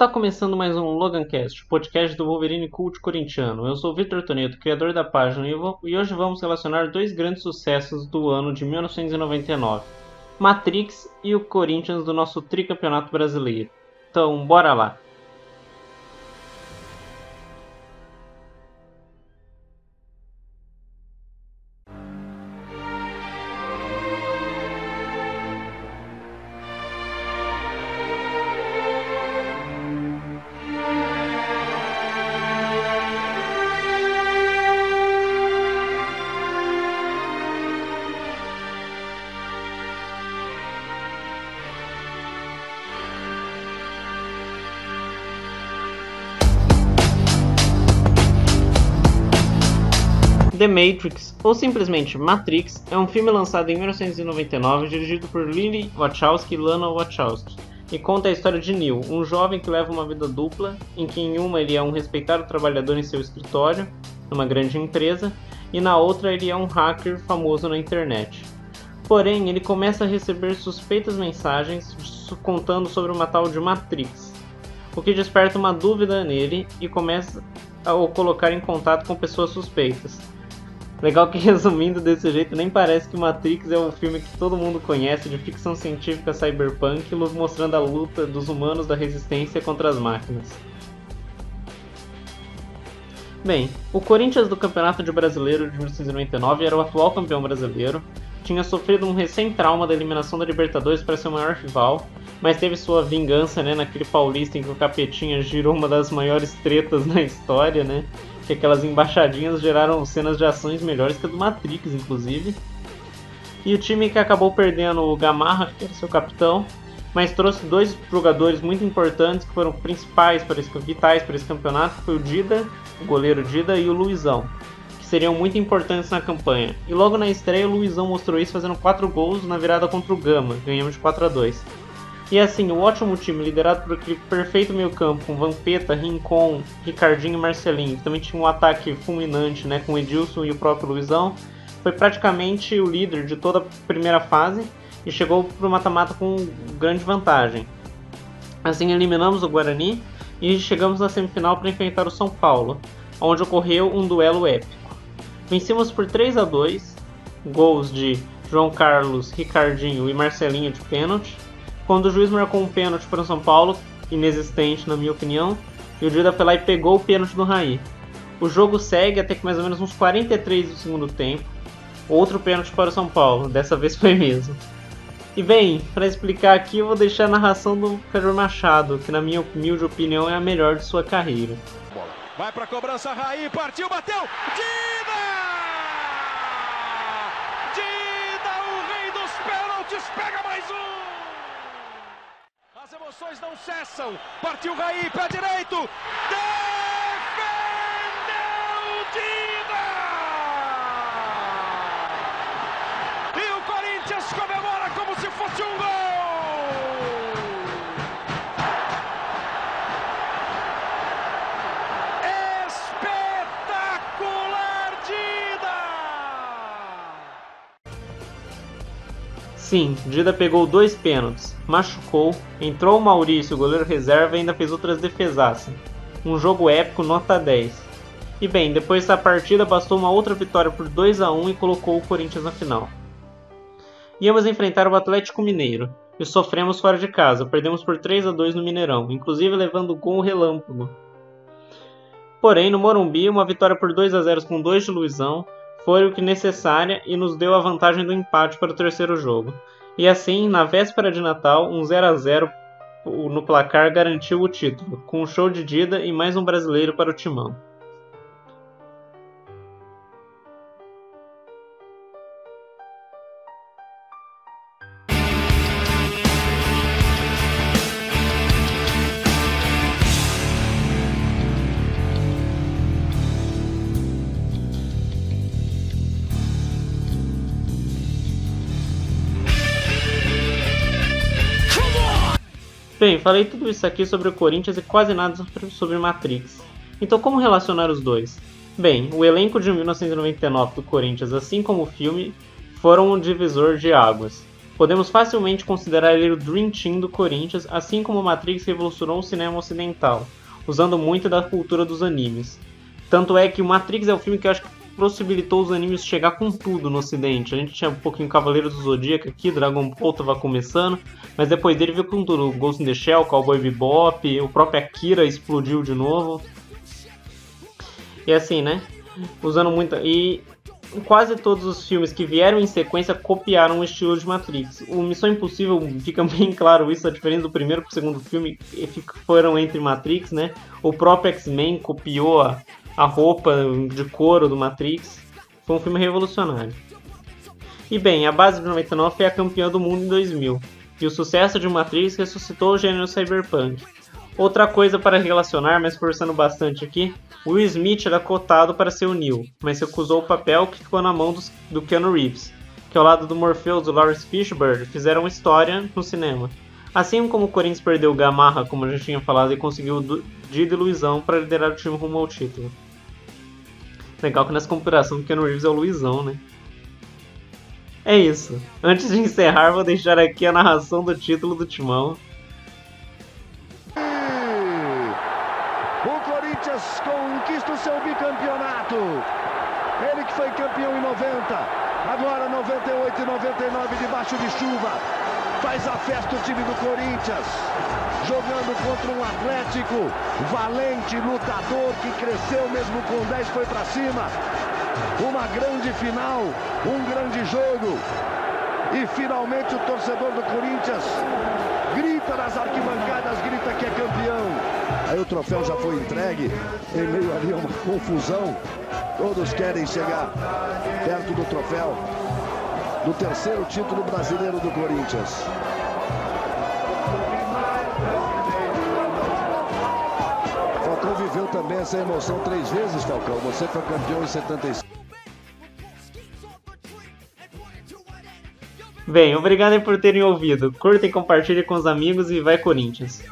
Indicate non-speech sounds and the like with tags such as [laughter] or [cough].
Está começando mais um Logancast, podcast do Wolverine Cult corintiano. Eu sou Vitor Toneto, criador da página, e, e hoje vamos relacionar dois grandes sucessos do ano de 1999: Matrix e o Corinthians do nosso tricampeonato brasileiro. Então, bora lá! The Matrix, ou simplesmente Matrix, é um filme lançado em 1999 dirigido por Lily Wachowski e Lana Wachowski, e conta a história de Neil, um jovem que leva uma vida dupla, em que em uma ele é um respeitado trabalhador em seu escritório, numa grande empresa, e na outra ele é um hacker famoso na internet. Porém, ele começa a receber suspeitas mensagens contando sobre uma tal de Matrix, o que desperta uma dúvida nele e começa a o colocar em contato com pessoas suspeitas. Legal que [laughs] resumindo desse jeito, nem parece que Matrix é um filme que todo mundo conhece de ficção científica cyberpunk, mostrando a luta dos humanos da resistência contra as máquinas. Bem, o Corinthians do Campeonato de Brasileiro de 1999 era o atual campeão brasileiro, tinha sofrido um recém-trauma da eliminação da Libertadores para seu maior rival, mas teve sua vingança né, naquele paulista em que o Capetinha girou uma das maiores tretas na história, né? Que aquelas embaixadinhas geraram cenas de ações melhores que a do Matrix, inclusive. E o time que acabou perdendo o Gamarra, que era seu capitão, mas trouxe dois jogadores muito importantes que foram principais para esse, vitais para esse campeonato, que foi o Dida, o goleiro Dida e o Luizão, que seriam muito importantes na campanha. E logo na estreia o Luizão mostrou isso fazendo 4 gols na virada contra o Gama, ganhamos de 4 a 2. E assim, o ótimo time, liderado por aquele perfeito meio campo, com Vampeta, Rincon, Ricardinho e Marcelinho, que também tinha um ataque fulminante né, com Edilson e o próprio Luizão, foi praticamente o líder de toda a primeira fase e chegou para o mata-mata com grande vantagem. Assim, eliminamos o Guarani e chegamos na semifinal para enfrentar o São Paulo, onde ocorreu um duelo épico. Vencemos por 3 a 2, gols de João Carlos, Ricardinho e Marcelinho de pênalti, quando o juiz marcou um pênalti para o São Paulo, inexistente na minha opinião, e o Dida foi lá e pegou o pênalti do Raí. O jogo segue até que mais ou menos uns 43 do segundo tempo. Outro pênalti para o São Paulo, dessa vez foi mesmo. E bem, para explicar aqui, eu vou deixar a narração do Pedro Machado, que na minha humilde opinião é a melhor de sua carreira. Vai para cobrança, Raí, partiu, bateu, Dida! Dida, o rei dos pênaltis, pega mais um! As emoções não cessam. Partiu Raí, pé direito. Defendeu Dida! E o Corinthians comemora Sim, Dida pegou dois pênaltis, machucou, entrou o Maurício, goleiro reserva, e ainda fez outras defesaças. Um jogo épico, nota 10. E bem, depois da partida bastou uma outra vitória por 2 a 1 e colocou o Corinthians na final. Íamos enfrentar o Atlético Mineiro e sofremos fora de casa, perdemos por 3 a 2 no Mineirão, inclusive levando gol relâmpago. Porém, no Morumbi, uma vitória por 2 a 0 com dois de Luizão foi o que necessária e nos deu a vantagem do empate para o terceiro jogo. E assim, na véspera de Natal, um 0 a 0 no placar garantiu o título, com um show de Dida e mais um brasileiro para o timão. Bem, falei tudo isso aqui sobre o Corinthians e quase nada sobre Matrix. Então, como relacionar os dois? Bem, o elenco de 1999 do Corinthians, assim como o filme, foram um divisor de águas. Podemos facilmente considerar ele o Dream Team do Corinthians, assim como Matrix revolucionou o cinema ocidental, usando muito da cultura dos animes. Tanto é que o Matrix é o filme que eu acho que possibilitou os animes chegar com tudo no ocidente. A gente tinha um pouquinho Cavaleiros do Zodíaco aqui, Dragon Ball tava começando, mas depois dele veio com tudo. Ghost in the Shell, Cowboy Bebop, o próprio Akira explodiu de novo. E assim, né? Usando muito. E quase todos os filmes que vieram em sequência copiaram o estilo de Matrix. O Missão Impossível fica [laughs] bem claro isso, a diferença do primeiro pro segundo filme foram entre Matrix, né? O próprio X-Men copiou a, a roupa de couro do Matrix. Foi um filme revolucionário. E bem, a base de 99 foi a campeã do mundo em 2000, e o sucesso de Matrix ressuscitou o gênero cyberpunk. Outra coisa para relacionar, mas forçando bastante aqui, Will Smith era cotado para ser o Neo, mas recusou o papel que ficou na mão dos, do Keanu Reeves, que ao lado do Morpheus do Lawrence Fishburne fizeram história no cinema. Assim como o Corinthians perdeu o Gamarra, como eu já tinha falado, e conseguiu o Didi Luizão para liderar o time rumo ao título. Legal que nessa comparação o Keanu Reeves é o Luizão, né? É isso. Antes de encerrar, vou deixar aqui a narração do título do Timão. O Corinthians conquista o seu bicampeonato. Ele que foi campeão em 90, agora 98 e 99 debaixo de chuva. Faz a festa o time do Corinthians, jogando contra um Atlético valente, lutador, que cresceu mesmo com 10, foi para cima. Uma grande final, um grande jogo. E finalmente o torcedor do Corinthians grita nas arquibancadas, grita que é campeão. Aí o troféu já foi entregue, em meio ali a uma confusão. Todos querem chegar perto do troféu do terceiro título brasileiro do Corinthians. Também essa emoção três vezes, Falcão. Você foi campeão em 75. Bem, obrigado por terem ouvido. Curta e compartilhe com os amigos e vai Corinthians!